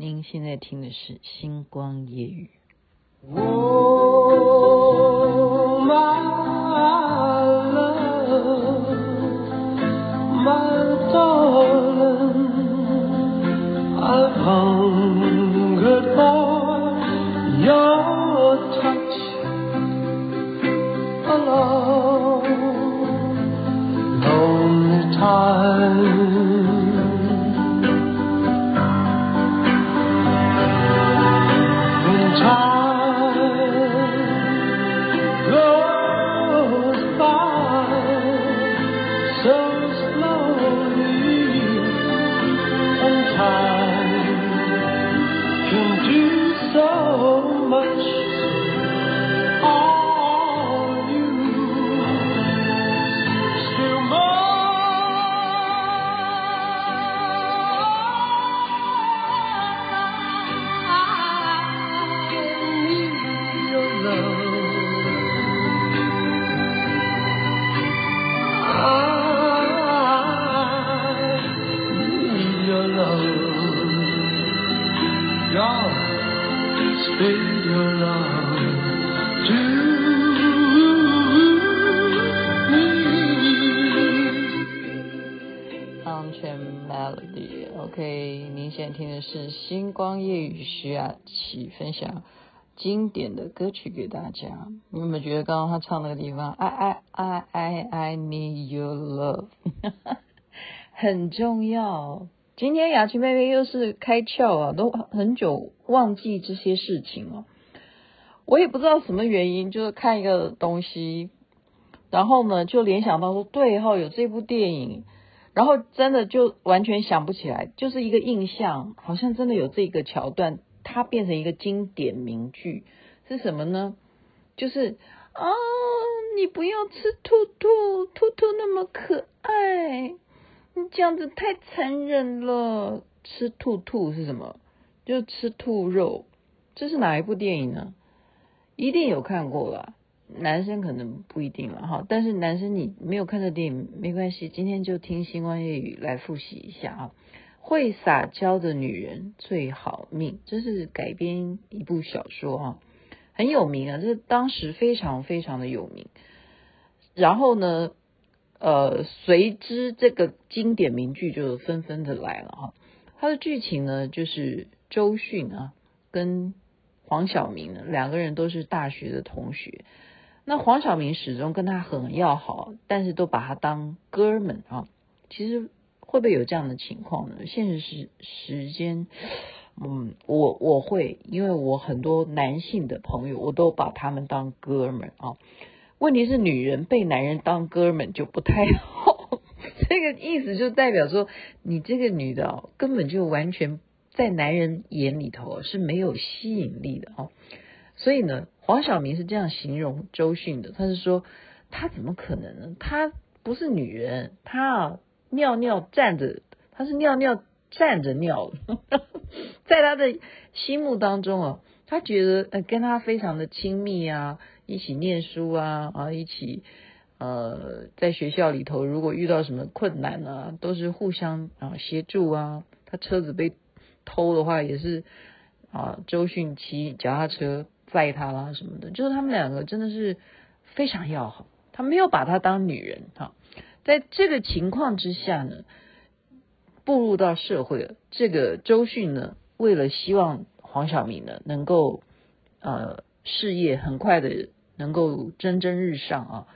您现在听的是《星光夜雨。OK，您现在听的》。是星光夜雨徐雅琪分享经典的歌曲给大家。你有没有觉得刚刚他唱那个地方，I I I I I need your love，很重要。今天雅琪妹妹又是开窍啊，都很久忘记这些事情了。我也不知道什么原因，就是看一个东西，然后呢就联想到说，对哈，有这部电影。然后真的就完全想不起来，就是一个印象，好像真的有这个桥段，它变成一个经典名句是什么呢？就是啊，你不要吃兔兔，兔兔那么可爱，你这样子太残忍了。吃兔兔是什么？就吃兔肉。这是哪一部电影呢？一定有看过吧。男生可能不一定了哈，但是男生你没有看这电影没关系，今天就听星光夜语来复习一下啊。会撒娇的女人最好命，这是改编一部小说哈，很有名啊，这当时非常非常的有名。然后呢，呃，随之这个经典名句就纷纷的来了哈。它的剧情呢，就是周迅啊跟黄晓明两个人都是大学的同学。那黄晓明始终跟他很要好，但是都把他当哥们啊。其实会不会有这样的情况呢？现实时时间，嗯，我我会，因为我很多男性的朋友，我都把他们当哥们啊。问题是女人被男人当哥们就不太好，这个意思就代表说，你这个女的根本就完全在男人眼里头是没有吸引力的啊。所以呢。黄晓明是这样形容周迅的，他是说，他怎么可能呢？他不是女人，他啊尿尿站着，他是尿尿站着尿，在他的心目当中啊，他觉得呃跟他非常的亲密啊，一起念书啊啊，一起呃在学校里头，如果遇到什么困难啊，都是互相啊协助啊。他车子被偷的话，也是啊周迅骑脚踏车。载他啦什么的，就是他们两个真的是非常要好，他没有把她当女人哈。在这个情况之下呢，步入到社会了，这个周迅呢，为了希望黄晓明呢能够呃事业很快的能够蒸蒸日上啊，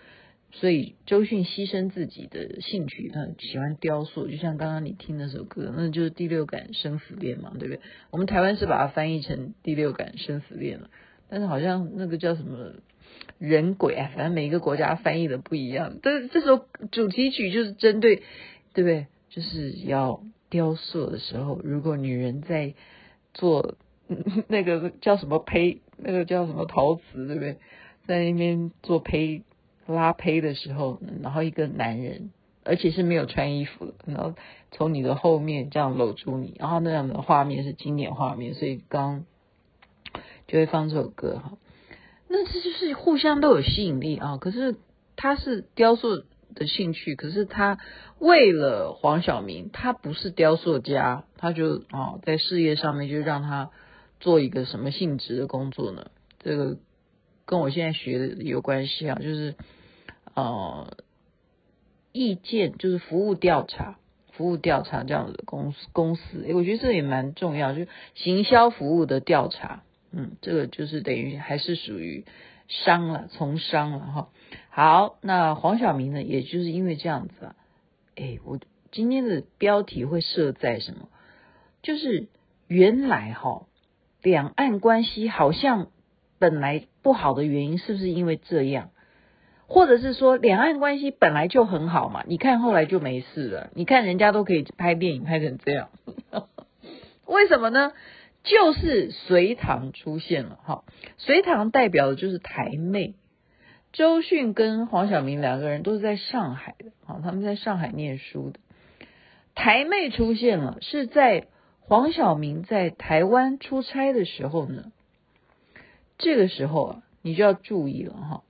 所以周迅牺牲自己的兴趣，他喜欢雕塑，就像刚刚你听那首歌，那就是《第六感生死恋》嘛，对不对？我们台湾是把它翻译成《第六感生死恋》了。但是好像那个叫什么人鬼啊，反正每一个国家翻译的不一样。但是这首主题曲就是针对，对不对？就是要雕塑的时候，如果女人在做那个叫什么胚，那个叫什么陶瓷，对不对？在那边做胚拉胚的时候，然后一个男人，而且是没有穿衣服的，然后从你的后面这样搂住你，然后那样的画面是经典画面，所以刚。就会放这首歌哈，那这就是互相都有吸引力啊。可是他是雕塑的兴趣，可是他为了黄晓明，他不是雕塑家，他就啊在事业上面就让他做一个什么性质的工作呢？这个跟我现在学的有关系啊，就是呃意见就是服务调查，服务调查这样子的公司公司，诶，我觉得这也蛮重要，就行销服务的调查，嗯，这个就是等于还是属于。商了，从商了哈。好，那黄晓明呢？也就是因为这样子啊，哎，我今天的标题会设在什么？就是原来哈，两岸关系好像本来不好的原因，是不是因为这样？或者是说，两岸关系本来就很好嘛？你看后来就没事了。你看人家都可以拍电影拍成这样，为什么呢？就是隋唐出现了哈，隋唐代表的就是台妹，周迅跟黄晓明两个人都是在上海的，好，他们在上海念书的。台妹出现了，是在黄晓明在台湾出差的时候呢。这个时候啊，你就要注意了哈，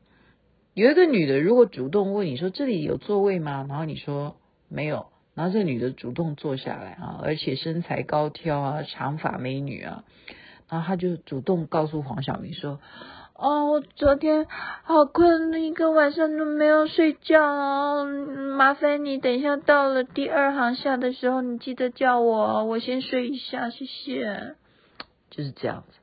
有一个女的如果主动问你说，这里有座位吗？然后你说没有。然后这个女的主动坐下来啊，而且身材高挑啊，长发美女啊，然后她就主动告诉黄晓明说：“哦，我昨天好困，一个晚上都没有睡觉哦，麻烦你等一下到了第二行下的时候，你记得叫我，我先睡一下，谢谢。”就是这样子。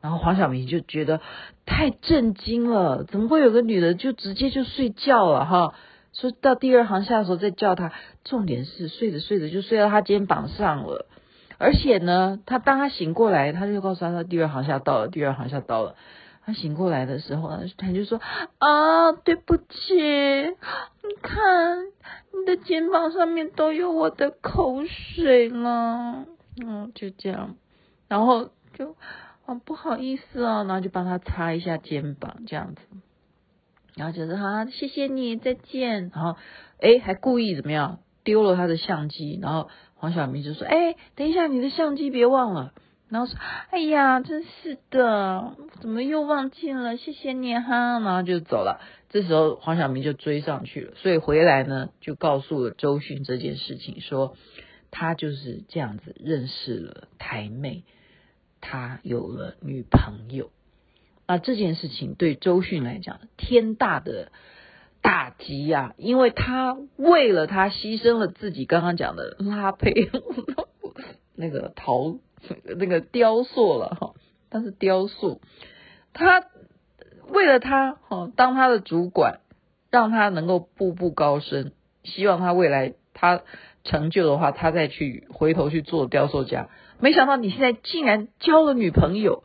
然后黄晓明就觉得太震惊了，怎么会有个女的就直接就睡觉了哈？说到第二行下的时候再叫他，重点是睡着睡着就睡到他肩膀上了，而且呢，他当他醒过来，他就告诉他说第二行下到了，第二行下到了。他醒过来的时候呢，他就说啊，对不起，你看你的肩膀上面都有我的口水了，嗯，就这样，然后就啊不好意思啊，然后就帮他擦一下肩膀，这样子。然后就是好，谢谢你，再见。然后，哎，还故意怎么样丢了他的相机？然后黄晓明就说：“哎，等一下，你的相机别忘了。”然后说：“哎呀，真是的，怎么又忘记了？谢谢你哈。”然后就走了。这时候黄晓明就追上去了，所以回来呢，就告诉了周迅这件事情，说他就是这样子认识了台妹，他有了女朋友。那这件事情对周迅来讲天大的打击呀，因为他为了他牺牲了自己，刚刚讲的拉胚那个陶那个雕塑了哈，但是雕塑，他为了他哈当他的主管，让他能够步步高升，希望他未来他成就的话，他再去回头去做雕塑家，没想到你现在竟然交了女朋友，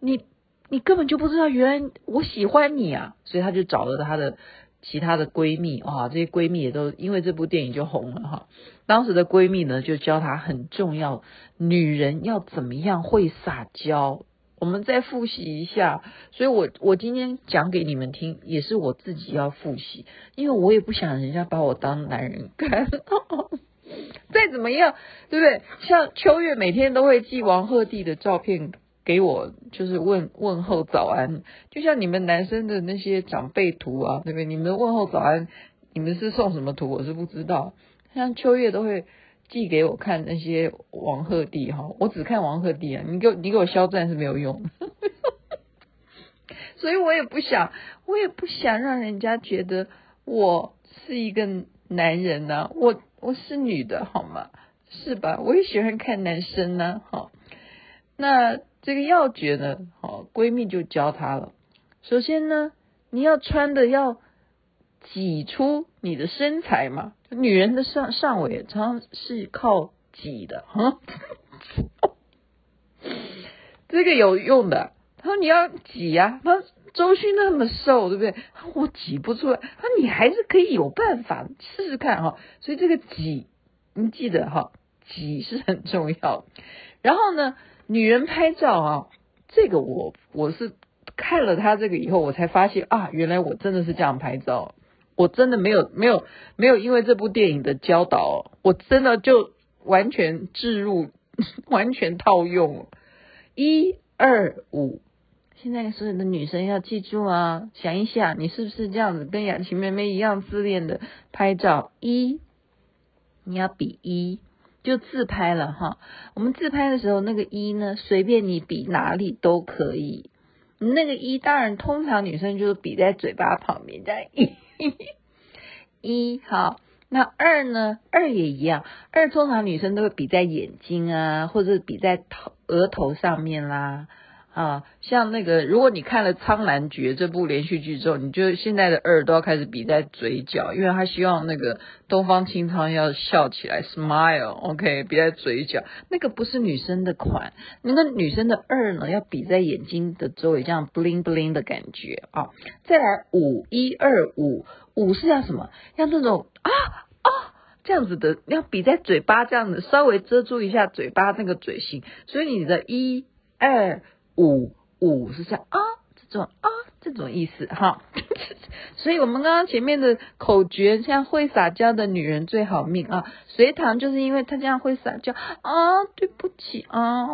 你。你根本就不知道，原来我喜欢你啊！所以她就找了她的其他的闺蜜啊，这些闺蜜也都因为这部电影就红了哈。当时的闺蜜呢，就教她很重要，女人要怎么样会撒娇。我们再复习一下，所以我我今天讲给你们听，也是我自己要复习，因为我也不想人家把我当男人看。再怎么样，对不对？像秋月每天都会寄王鹤棣的照片。给我就是问问候早安，就像你们男生的那些长辈图啊，对不对？你们问候早安，你们是送什么图？我是不知道。像秋月都会寄给我看那些王鹤棣哈，我只看王鹤棣啊，你给我你给我肖战是没有用，所以我也不想，我也不想让人家觉得我是一个男人呐、我我是女的好吗？是吧？我也喜欢看男生呢、啊，好，那。这个要诀呢，好，闺蜜就教她了。首先呢，你要穿的要挤出你的身材嘛。女人的上上围常常是靠挤的，哈，这个有用的。他说你要挤呀，他周迅那么瘦，对不对？我挤不出来。他说你还是可以有办法试试看哈。所以这个挤，你记得哈，挤是很重要。然后呢？女人拍照啊，这个我我是看了他这个以后，我才发现啊，原来我真的是这样拍照，我真的没有没有没有因为这部电影的教导，我真的就完全置入，完全套用，一二五，现在所有的女生要记住啊，想一想，你是不是这样子跟雅琪妹妹一样自恋的拍照？一，你要比一，就自拍了哈。我们自拍的时候，那个一呢，随便你比哪里都可以。那个一，当然通常女生就是比在嘴巴旁边，在一，一好。那二呢？二也一样，二通常女生都会比在眼睛啊，或者比在头额头上面啦。啊，像那个，如果你看了《苍兰诀》这部连续剧之后，你就现在的二都要开始比在嘴角，因为他希望那个东方青苍要笑起来，smile，OK，比在嘴角，那个不是女生的款，那个女生的二呢，要比在眼睛的周围，这样 bling bling 的感觉啊。再来五一二五，五是要什么？要那种啊啊这样子的，要比在嘴巴这样子，稍微遮住一下嘴巴那个嘴型，所以你的一二。五五是这样啊，这种啊，这种意思哈。所以我们刚刚前面的口诀，像会撒娇的女人最好命啊。隋唐就是因为她这样会撒娇啊，对不起啊，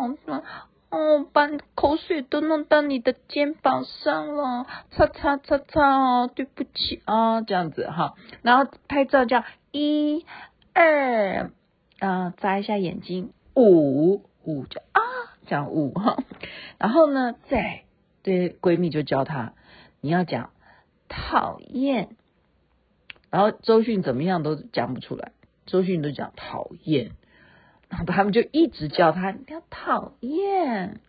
哦，把口水都弄到你的肩膀上了，擦擦擦擦哦，对不起啊，这样子哈。然后拍照叫一二啊，眨一下眼睛，五五叫啊。讲五哈，然后呢，再对闺蜜就教她，你要讲讨厌，然后周迅怎么样都讲不出来，周迅都讲讨厌，然后他们就一直教她，你要讨厌。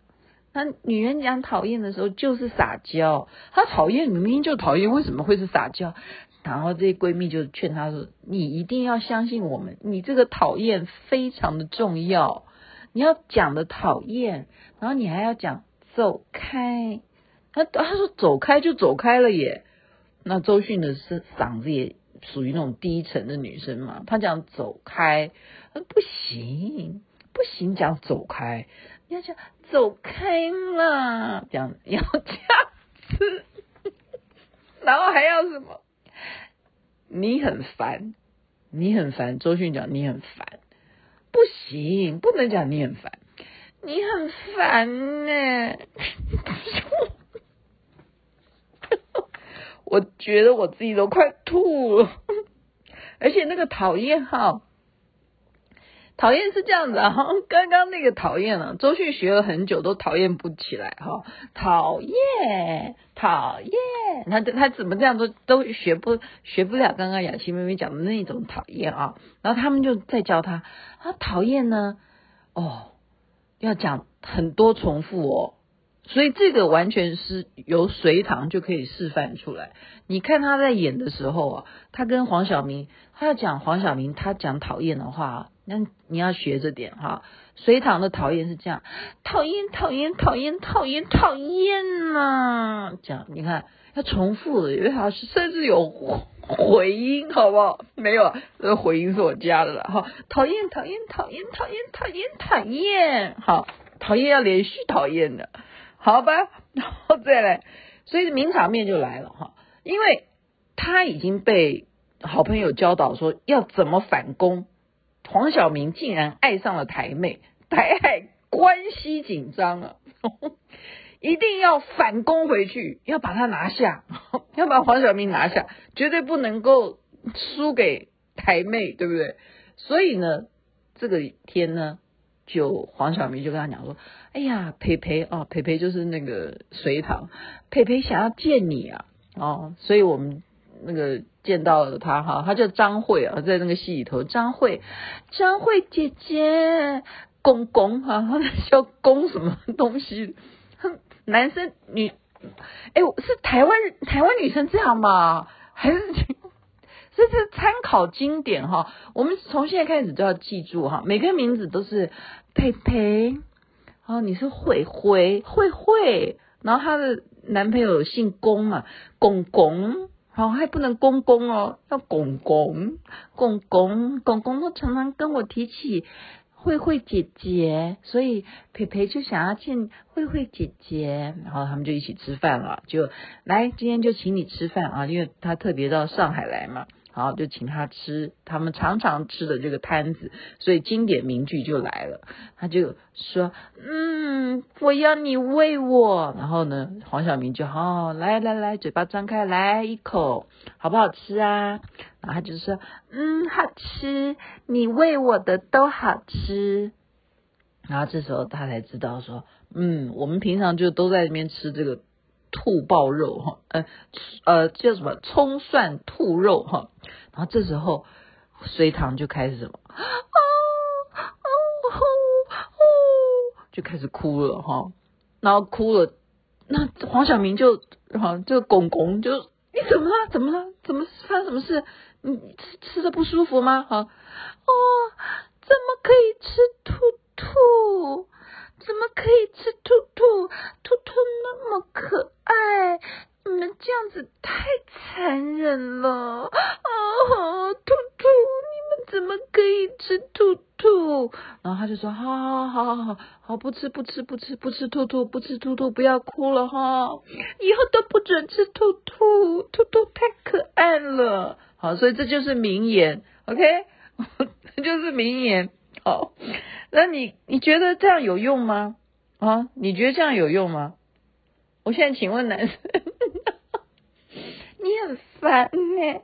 那女人讲讨厌的时候就是撒娇，她讨厌明明就讨厌，为什么会是撒娇？然后这些闺蜜就劝她说，你一定要相信我们，你这个讨厌非常的重要。你要讲的讨厌，然后你还要讲走开。他他说走开就走开了耶。那周迅的是嗓子也属于那种低沉的女生嘛，她讲走开，不行不行，讲走开，你要讲走开嘛，讲要这样子，然后还要什么？你很烦，你很烦。周迅讲你很烦。不行，不能讲你很烦，你很烦呢。我觉得我自己都快吐了，而且那个讨厌哈，讨厌是这样子啊，刚刚那个讨厌啊，周迅学了很久都讨厌不起来哈，讨厌，讨厌，他他怎么这样都都学不学不了刚刚雅琪妹妹讲的那种讨厌啊，然后他们就在教他。他讨厌呢，哦，要讲很多重复哦，所以这个完全是由隋唐就可以示范出来。你看他在演的时候啊，他跟黄晓明，他要讲黄晓明，他讲讨厌的话，那你要学着点哈。隋唐的讨厌是这样，讨厌讨厌讨厌讨厌讨厌呐，这样你看要重复的，因为他是甚至有。回音好不好？没有，这个回音是我加的了哈。讨厌，讨厌，讨厌，讨厌，讨厌，讨厌。好，讨厌要连续讨厌的，好吧？然后再来，所以名场面就来了哈。因为他已经被好朋友教导说要怎么反攻，黄晓明竟然爱上了台妹，台海关系紧张啊。一定要反攻回去，要把他拿下，要把黄晓明拿下，绝对不能够输给台妹，对不对？所以呢，这个天呢，就黄晓明就跟他讲说：“哎呀，培培哦，培培就是那个隋唐，培培想要见你啊，哦，所以我们那个见到了他哈，他叫张慧啊，在那个戏里头，张慧，张慧姐姐，公公哈，他叫公什么东西？”男生女，哎，是台湾台湾女生这样吗？还是这是参考经典哈？我们从现在开始都要记住哈，每个名字都是佩佩，哦，你是慧慧慧慧，然后她的男朋友姓龚嘛，公公，好，还不能公公哦，要公公，公公公公都常常跟我提起。慧慧姐姐，所以培培就想要见慧慧姐姐，然后他们就一起吃饭了。就来，今天就请你吃饭啊，因为他特别到上海来嘛。然后就请他吃他们常常吃的这个摊子，所以经典名句就来了，他就说：“嗯，我要你喂我。”然后呢，黄晓明就、哦，来来来，嘴巴张开，来一口，好不好吃啊？然后他就说：“嗯，好吃，你喂我的都好吃。”然后这时候他才知道说：“嗯，我们平常就都在那边吃这个。”兔爆肉哈，呃呃叫什么葱蒜兔肉哈，然后这时候隋唐就开始什么啊啊啊啊，就开始哭了哈，然后哭了，那黄晓明就哈这个公公就你怎么了？怎么了？怎么发生什么事？你吃吃的不舒服吗？哈哦，怎么可以吃兔兔？怎么可以吃兔兔？兔兔那么可爱，你们这样子太残忍了啊！兔兔，你们怎么可以吃兔兔？然后他就说：好好好好好好，不吃不吃不吃不吃兔兔，不吃兔兔，不要哭了哈！以后都不准吃兔兔，兔兔太可爱了。好，所以这就是名言，OK，这就是名言。好。那你你觉得这样有用吗？啊，你觉得这样有用吗？我现在请问男生，你很烦呢，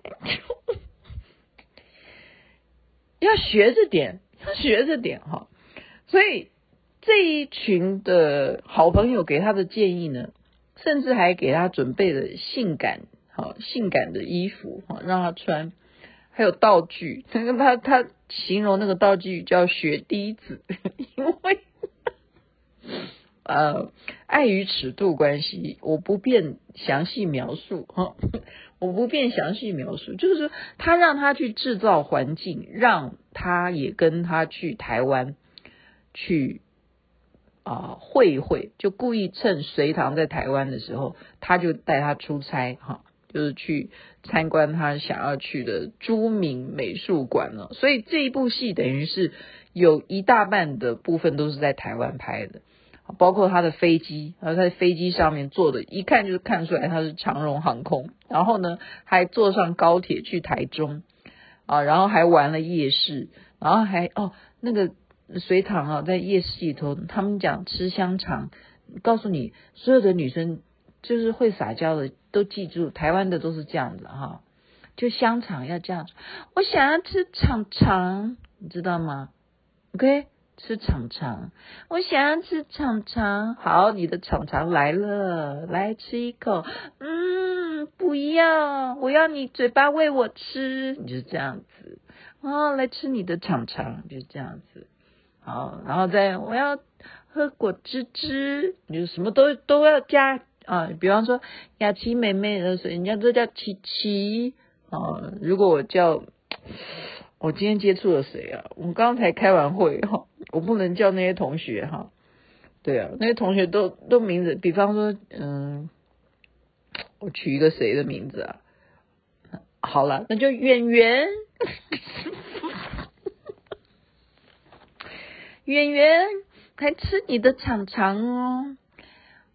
要学着点，要学着点哈。所以这一群的好朋友给他的建议呢，甚至还给他准备了性感好性感的衣服哈，让他穿。还有道具，他他形容那个道具叫血滴子，因为呃碍于尺度关系，我不便详细描述哈，我不便详细描述，就是说他让他去制造环境，让他也跟他去台湾去啊会一会，就故意趁隋唐在台湾的时候，他就带他出差哈。就是去参观他想要去的朱铭美术馆了，所以这一部戏等于是有一大半的部分都是在台湾拍的，包括他的飞机，然后他在飞机上面坐的，一看就是看出来他是长荣航空，然后呢还坐上高铁去台中啊，然后还玩了夜市，然后还哦那个隋唐啊在夜市里头，他们讲吃香肠，告诉你所有的女生。就是会撒娇的，都记住，台湾的都是这样子哈。就香肠要这样，我想要吃肠肠，你知道吗？OK，吃肠肠，我想要吃肠肠。好，你的肠肠来了，来吃一口。嗯，不要，我要你嘴巴喂我吃，你就是这样子。哦，来吃你的肠肠，就是这样子。好，然后再我要喝果汁汁，你就什么都都要加。啊，比方说雅琪妹妹的，所以人家都叫琪琪啊。如果我叫，我今天接触了谁啊？我刚才开完会哈，我不能叫那些同学哈。对啊，那些同学都都名字，比方说，嗯，我取一个谁的名字啊？好了，那就圆圆，圆圆，还吃你的肠肠哦。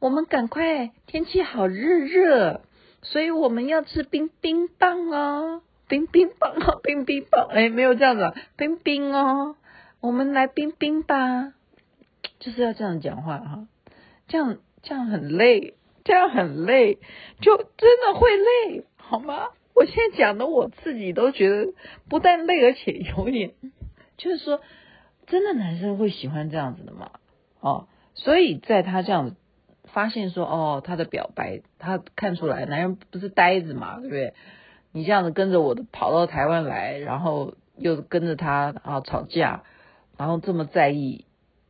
我们赶快，天气好热热，所以我们要吃冰冰棒哦，冰冰棒哦，冰冰棒，哎，没有这样子，冰冰哦，我们来冰冰吧，就是要这样讲话哈，这样这样很累，这样很累，就真的会累，好吗？我现在讲的我自己都觉得不但累，而且有点，就是说，真的男生会喜欢这样子的嘛？哦，所以在他这样。发现说哦，他的表白，他看出来男人不是呆子嘛，对不对？你这样子跟着我跑到台湾来，然后又跟着他啊吵架，然后这么在意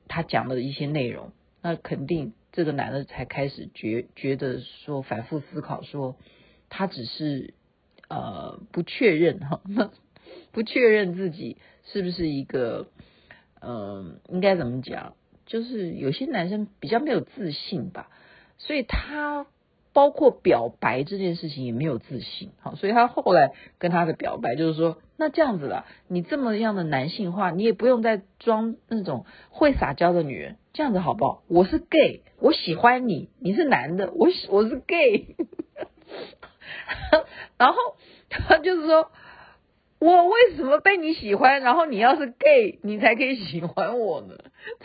他讲的一些内容，那肯定这个男的才开始觉觉得说反复思考说，他只是呃不确认哈，不确认自己是不是一个嗯、呃，应该怎么讲？就是有些男生比较没有自信吧，所以他包括表白这件事情也没有自信，好，所以他后来跟他的表白就是说，那这样子了，你这么样的男性化，你也不用再装那种会撒娇的女人，这样子好不好？我是 gay，我喜欢你，你是男的，我我是 gay，然后他就是说，我为什么被你喜欢？然后你要是 gay，你才可以喜欢我呢？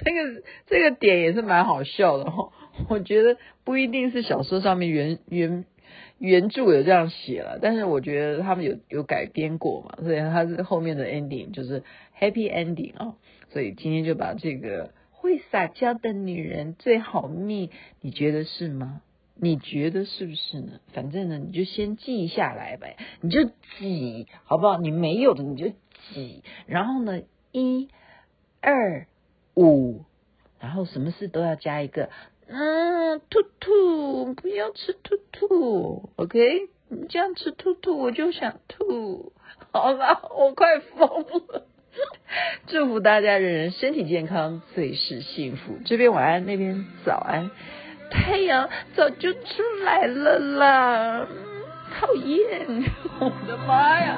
这个这个点也是蛮好笑的哈。我觉得不一定是小说上面原原原著有这样写了，但是我觉得他们有有改编过嘛，所以他是后面的 ending 就是 happy ending 啊。所以今天就把这个会撒娇的女人最好命，你觉得是吗？你觉得是不是呢？反正呢，你就先记下来呗，你就记，好不好？你没有的你就记，然后呢，一、二、五，然后什么事都要加一个，嗯，兔兔，不要吃兔兔，OK？你这样吃兔兔，我就想吐，好了，我快疯了。祝福大家人人身体健康，最是幸福。这边晚安，那边早安。太阳早就出来了啦，讨厌！我的妈呀！